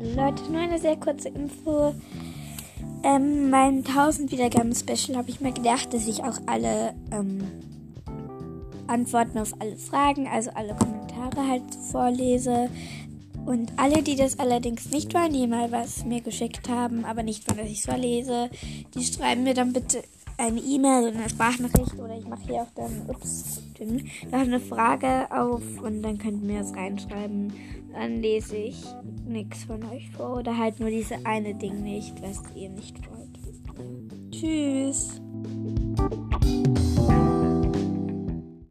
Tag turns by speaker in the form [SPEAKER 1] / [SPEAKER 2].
[SPEAKER 1] Leute, nur eine sehr kurze Info. Ähm, mein 1000 Wiedergaben-Special habe ich mir gedacht, dass ich auch alle ähm, Antworten auf alle Fragen, also alle Kommentare halt vorlese. Und alle, die das allerdings nicht waren, die mal was mir geschickt haben, aber nicht dass ich es vorlese, die schreiben mir dann bitte eine E-Mail oder eine Sprachnachricht oder ich mache hier auch dann, ups, da eine Frage auf und dann könnt ihr mir das reinschreiben. Dann lese ich nichts von euch vor oder halt nur diese eine Ding nicht, was ihr nicht wollt. Tschüss.